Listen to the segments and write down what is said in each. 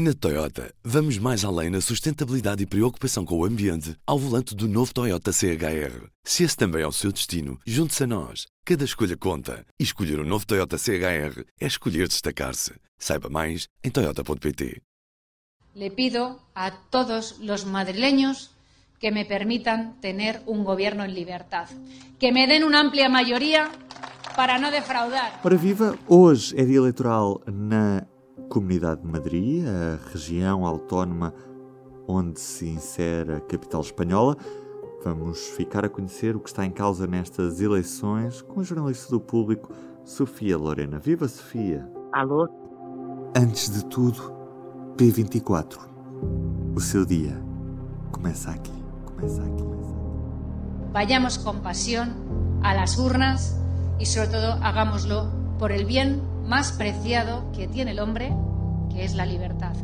Na Toyota, vamos mais além na sustentabilidade e preocupação com o ambiente ao volante do novo Toyota CHR. Se esse também é o seu destino, junte-se a nós. Cada escolha conta. E escolher o um novo Toyota CHR é escolher destacar-se. Saiba mais em Toyota.pt. Le pido a todos los madrileños que me permitan tener un gobierno en libertad. Que me den una amplia mayoría para no defraudar. Ora viva, hoje é dia eleitoral na Comunidade de Madrid, a região autónoma onde se insere a capital espanhola. Vamos ficar a conhecer o que está em causa nestas eleições com a jornalista do público, Sofia Lorena. Viva Sofia! Alô? Antes de tudo, P24. O seu dia começa aqui. Começa aqui. Começa aqui. Vayamos pasión a las urnas y sobre todo hagámoslo por el bien más preciado que tiene el hombre, que es la libertad.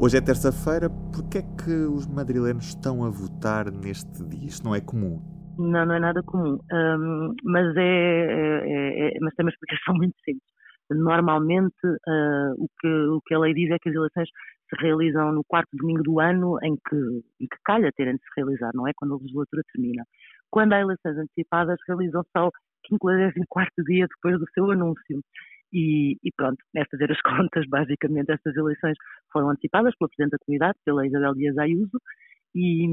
Hoje é terça-feira, porquê é que os madrilenos estão a votar neste dia? Isto não é comum. Não, não é nada comum, um, mas, é, é, é, mas tem uma explicação muito simples. Normalmente, uh, o, que, o que a lei diz é que as eleições se realizam no quarto domingo do ano em que, em que calha terem de se realizar, não é? Quando a legislatura termina. Quando há eleições antecipadas, realizam-se ao 54 dia depois do seu anúncio. E, e, pronto, é fazer as contas, basicamente estas eleições foram antecipadas pela Presidente da Comunidade, pela Isabel Dias Ayuso, e,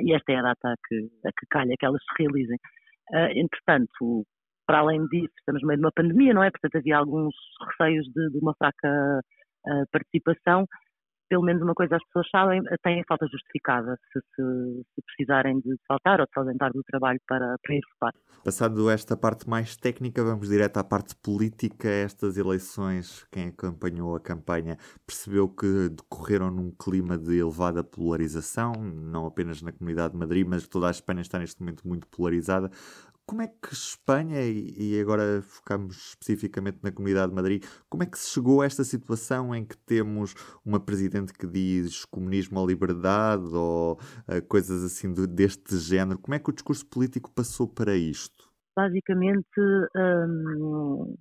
e, esta é a data a que, a que calha que elas se realizem. Uh, entretanto, para além disso, estamos no meio de uma pandemia, não é? Portanto, havia alguns receios de, de uma fraca uh, participação, pelo menos uma coisa as pessoas sabem, têm falta justificada se, se, se, precisarem de faltar ou de se ausentar do trabalho para, para ir votar. Passado esta parte mais técnica, vamos direto à parte política. Estas eleições, quem acompanhou a campanha percebeu que decorreram num clima de elevada polarização, não apenas na Comunidade de Madrid, mas toda a Espanha está neste momento muito polarizada. Como é que Espanha, e agora focamos especificamente na Comunidade de Madrid, como é que se chegou a esta situação em que temos uma presidente que diz comunismo à liberdade ou uh, coisas assim do, deste género? Como é que o discurso político passou para isto? Basicamente, hum,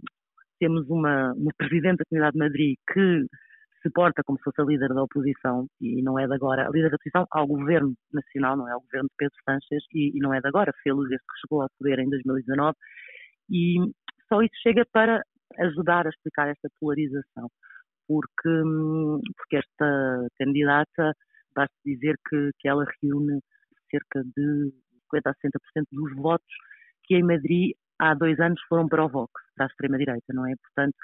temos uma, uma presidente da Comunidade de Madrid que se porta como se fosse a líder da oposição, e não é de agora, a líder da oposição ao governo nacional, não é? Ao governo de Pedro Sánchez, e, e não é de agora, fê-lo desde que chegou ao poder em 2019, e só isso chega para ajudar a explicar esta polarização, porque, porque esta candidata, basta dizer que, que ela reúne cerca de 50% a 60% dos votos que em Madrid há dois anos foram para o Vox, para a extrema-direita, não é? Portanto,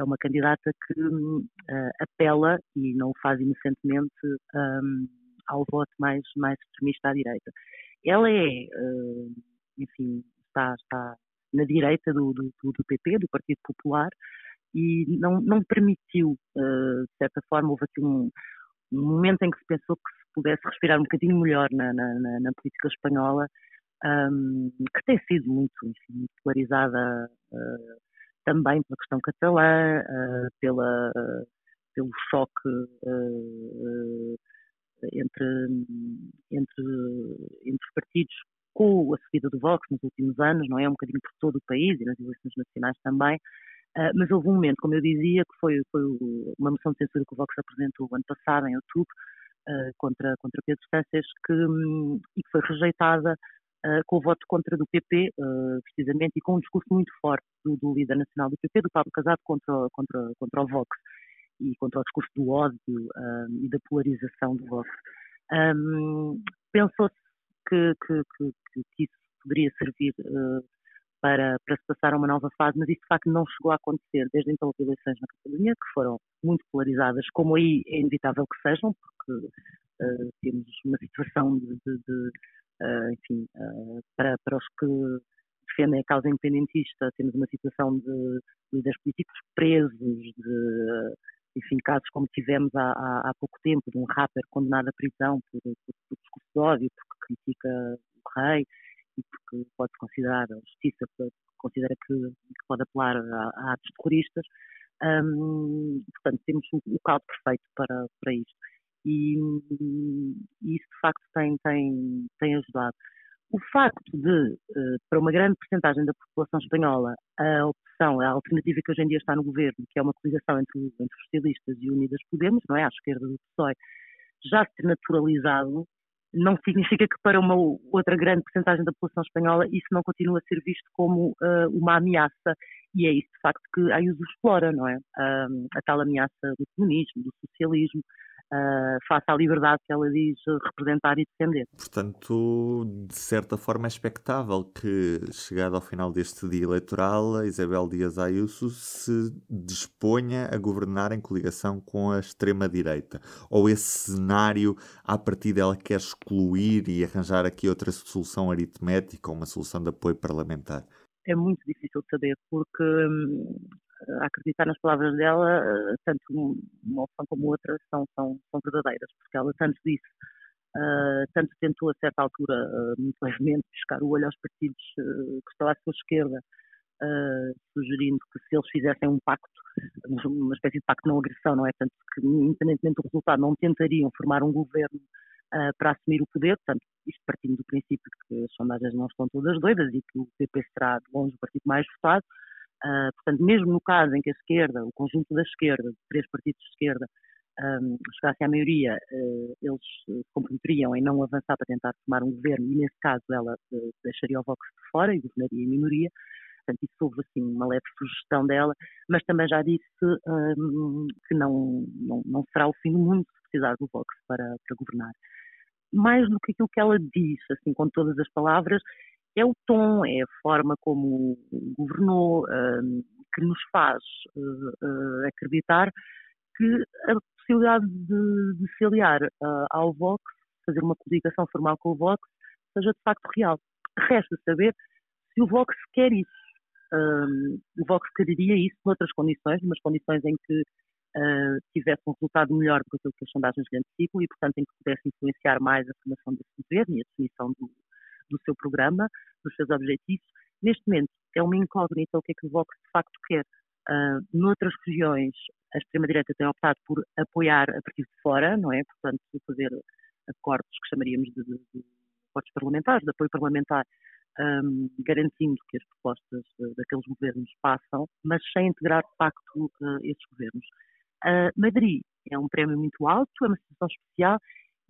é uma candidata que uh, apela, e não o faz inocentemente, um, ao voto mais, mais extremista à direita. Ela é, uh, enfim, está, está na direita do, do, do, PP, do Partido Popular, e não, não permitiu, uh, de certa forma, houve aqui um, um, momento em que se pensou que se pudesse respirar um bocadinho melhor na, na, na, na política espanhola, um, que tem sido muito, enfim, polarizada uh, também pela questão catalã, uh, pela, pelo choque uh, entre, entre, entre os partidos com a subida do Vox nos últimos anos, não é? Um bocadinho por todo o país e nas eleições nacionais também. Uh, mas houve um momento, como eu dizia, que foi, foi uma moção de censura que o Vox apresentou ano passado, em outubro, uh, contra, contra Pedro Sánchez, que, um, e que foi rejeitada uh, com o voto contra do PP, uh, precisamente, e com um discurso muito forte do, do, líder nacional do PP, do Pablo Casado, contra, contra, contra o Vox e contra o discurso do ódio uh, e da polarização do Vox. Um, Pensou-se que, que, que, que, isso poderia servir para, para se passar a uma nova fase, mas isso de facto não chegou a acontecer desde então as eleições na Catalunha, que foram muito polarizadas, como aí é inevitável que sejam, porque uh, temos uma situação de, de, de uh, enfim, uh, para, para os que defendem a causa independentista, temos uma situação de líderes políticos presos, de, enfim, casos como tivemos há, há, há pouco tempo, de um rapper condenado à prisão por, por, por discurso de ódio, porque critica o rei e porque pode considerar a justiça, considera que, que pode apelar a, a atos terroristas. Portanto, temos o, o caldo perfeito para, para isto e, e isso de facto tem, tem, tem ajudado. O facto de, uh, para uma grande porcentagem da população espanhola, a opção, a alternativa que hoje em dia está no governo, que é uma coligação entre, entre os socialistas e Unidas Podemos, não é? À esquerda do PSOE, já se naturalizado, não significa que para uma outra grande porcentagem da população espanhola isso não continua a ser visto como uh, uma ameaça e é isso de facto que a Ayuso explora, não é? Uh, a tal ameaça do comunismo, do socialismo, uh, face à liberdade que ela diz representar e defender. Portanto, de certa forma é expectável que, chegado ao final deste dia eleitoral, a Isabel Dias Ayuso se disponha a governar em coligação com a extrema-direita. Ou esse cenário, a partir dela, quer excluir e arranjar aqui outra solução aritmética uma solução de apoio parlamentar? É muito difícil saber, porque hum, a acreditar nas palavras dela, eh, tanto uma opção como outra são, são, são verdadeiras, porque ela tanto disse, uh, tanto tentou a certa altura, uh, muito levemente, pescar o olho aos partidos uh, que estão à sua esquerda, sugerindo que se eles fizessem um pacto, uma espécie de pacto não agressão, não é? Tanto que, independentemente do resultado, não tentariam formar um governo para assumir o poder, portanto, isto partindo do princípio que as sondagens não estão todas doidas e que o PP será de longe o partido mais votado, Uh, portanto, mesmo no caso em que a esquerda, o conjunto da esquerda, três partidos de esquerda, um, chegassem à maioria, uh, eles se comprometeriam em não avançar para tentar formar um governo e, nesse caso, ela uh, deixaria o Vox de fora e governaria em minoria. Portanto, isso houve assim uma leve sugestão dela, mas também já disse que não, não, não, será o fim do mundo se precisar do Vox para, para governar. Mais do que aquilo que ela disse, assim, com todas as palavras, é o tom, é a forma como governou, uh, que nos faz uh, acreditar que a possibilidade de, de se aliar ao Vox, fazer uma coligação formal com o Vox, seja de facto real. Resta saber se o Vox quer isso. o Vox quereria isso noutras condições, numas condições em que uh, tivesse um resultado melhor do que aquilo que as sondagens lhe antecipam e, portanto, em que pudesse influenciar mais a formação desse governo e a definição do, do seu programa, dos seus objetivos. Neste momento é uma incógnita o que é que o Vox de facto quer. Uh, noutras regiões, a extrema-direita tem optado por apoiar a partir de fora, não é? Portanto, fazer acordos que chamaríamos de, de, de acordos parlamentares, de apoio parlamentar, um, garantindo que as propostas de, daqueles governos passam, mas sem integrar de facto uh, esses governos. Uh, Madrid é um prémio muito alto, é uma situação especial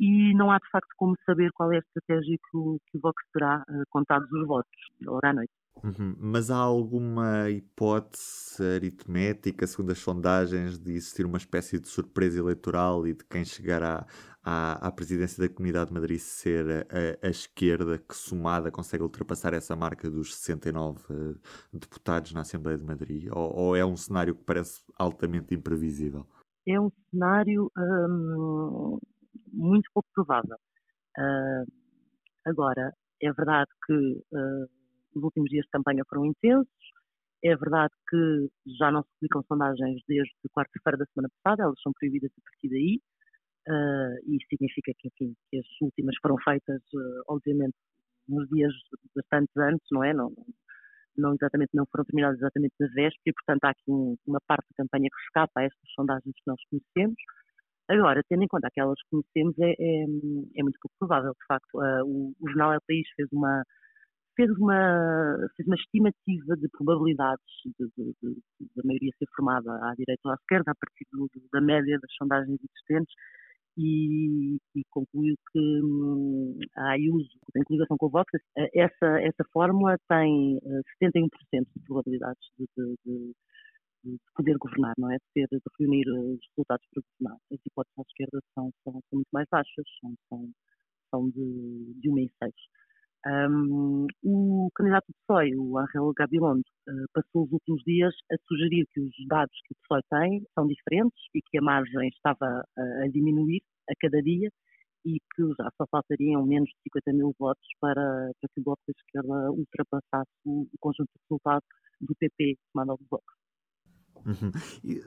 e não há de facto como saber qual é a estratégia que o, que o Vox terá uh, contados os votos, hora à noite. Uhum. Mas há alguma hipótese aritmética, segundo as sondagens, de existir uma espécie de surpresa eleitoral e de quem chegar à, à, à presidência da Comunidade de Madrid ser a, a, esquerda que, somada, consegue ultrapassar essa marca dos 69 uh, deputados na Assembleia de Madrid? Ou, ou, é um cenário que parece altamente imprevisível? É um cenário hum, muito pouco provável. Uh, agora, é verdade que uh, os últimos dias de campanha foram intensos, é verdade que já não se publicam sondagens desde quarta-feira da semana passada, elas são proibidas a partir daí, uh, e significa que, enfim, que as últimas foram feitas, obviamente, nos dias bastante antes, não é? Não, não exatamente, não foram terminadas exatamente na véspera, e portanto há aqui um, uma parte da campanha que escapa a estas sondagens que nós conhecemos, Agora, tendo em conta aquelas que conhecemos, é, é, é muito pouco provável, de facto. Uh, o, o, jornal El País fez uma, fez uma, fez uma estimativa de probabilidades da maioria ser formada à direita ou à esquerda, a partir do, da média das sondagens existentes, e, e concluiu que hum, a Ayuso, em coligação com o Vox, essa, essa fórmula tem 71% ah, de probabilidades de, de de poder governar, não é? De, ter, de reunir eh, os resultados para governar. As hipóteses à esquerda são, são, são muito mais baixas, são, são, são de, de 1 em 6. Um, o candidato do PSOE, o Angel Gabilondo, uh, passou os últimos dias a sugerir que os dados que o PSOE tem são diferentes e que a margem estava a, diminuir a cada dia e que já só faltariam menos de 50 mil votos para, para que o Bloco da Esquerda ultrapassasse o, conjunto de resultados do PP tomado ao Bloco. Uhum. E,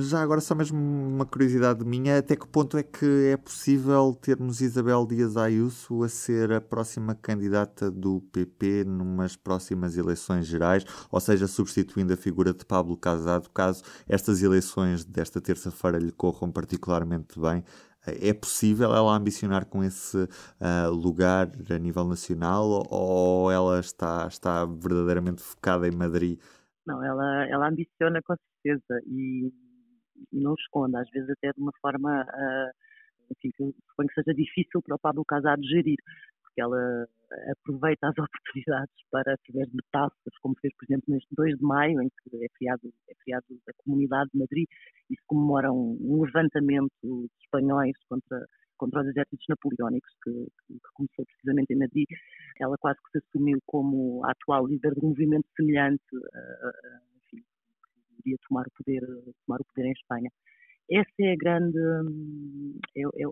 já agora só mesmo uma curiosidade minha, até que ponto é que é possível termos Isabel Dias Ayuso a ser a próxima candidata do PP numas próximas eleições gerais, ou seja, substituindo a figura de Pablo Casado, caso estas eleições desta terça-feira lhe corram particularmente bem, É possível ela ambicionar com esse uh, lugar a nível nacional ou ela está, está verdadeiramente focada em Madrid? Não, ela, ela ambiciona com certeza e não esconde, às vezes até de uma forma uh, enfim, que suponho que seja difícil para o Pablo Casado gerir, porque ela aproveita as oportunidades para fazer metáforas, como fez, por exemplo, neste 2 de maio, em que é criado, é criado a Comunidade de Madrid e se comemora um, um levantamento de espanhóis contra, contra os exércitos napoleónicos, que, que, começou precisamente em Madrid. Ela quase que se assumiu como a atual líder de um movimento semelhante, enfim, que iria tomar o poder, tomar o poder em Espanha. Essa é a grande, hum, é, é,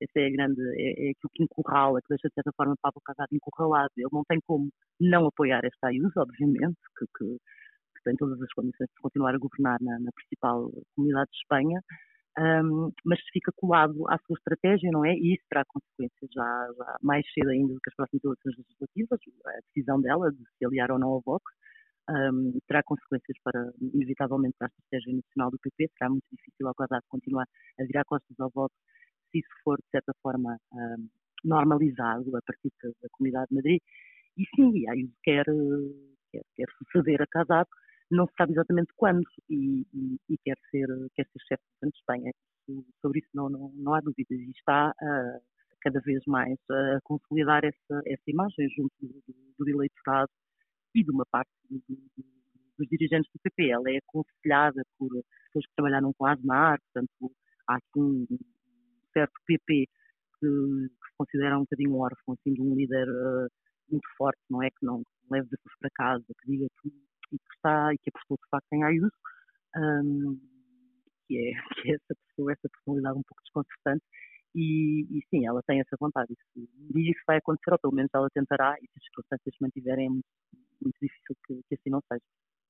essa é a grande, é, é aquilo que encurrala, que deixa de certa forma Pablo Casado encurralado. Ele não tem como não apoiar esta Ayuso, obviamente, que, que, que tem todas as condições de continuar a governar na, na principal comunidade de Espanha, um, mas fica colado à sua estratégia, não é? E isso terá consequências já, já, mais cedo ainda do que as próximas eleições legislativas, a decisão dela de se aliar ou não ao Vox, um, terá consequências para, inevitavelmente, para a estratégia nacional do PP, será muito difícil ao Casado continuar a virar costas ao Vox se isso for, de certa forma, um, normalizado a partir da Comunidade de Madrid. E sim, aí quer, quer, quer suceder a Casado, não se sabe exatamente quando, e, e, e quer, ser, quer ser chefe de Espanha. Sobre isso não, não, não há dúvidas. E está uh, cada vez mais a consolidar essa, essa imagem junto do, do eleitorado e de uma parte do, do, dos dirigentes do PP. Ela é aconselhada por pessoas que trabalharam com a Aznar, portanto, há aqui um certo PP que, que se considera um bocadinho órfão assim, de um líder uh, muito forte, não é? Que não leve depois para casa, que diga que, e que está e que apostou de facto em Ayuso, um, que, é, que é essa pessoa, essa personalidade um pouco desconcertante. E, e, sim, ela tem essa vontade. Isso, e isso vai acontecer, ou pelo menos ela tentará, e se as circunstâncias mantiverem, é muito, muito difícil que, que assim não seja.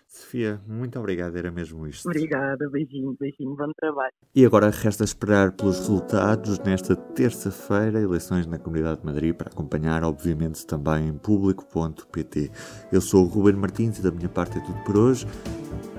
Sofia, muito obrigado, era mesmo isto. Obrigada, beijinho, beijinho, bom trabalho. E agora resta esperar pelos resultados nesta terça-feira, eleições na Comunidade de Madrid, para acompanhar, obviamente, também em público.pt. Eu sou o Ruben Martins e da minha parte é tudo por hoje.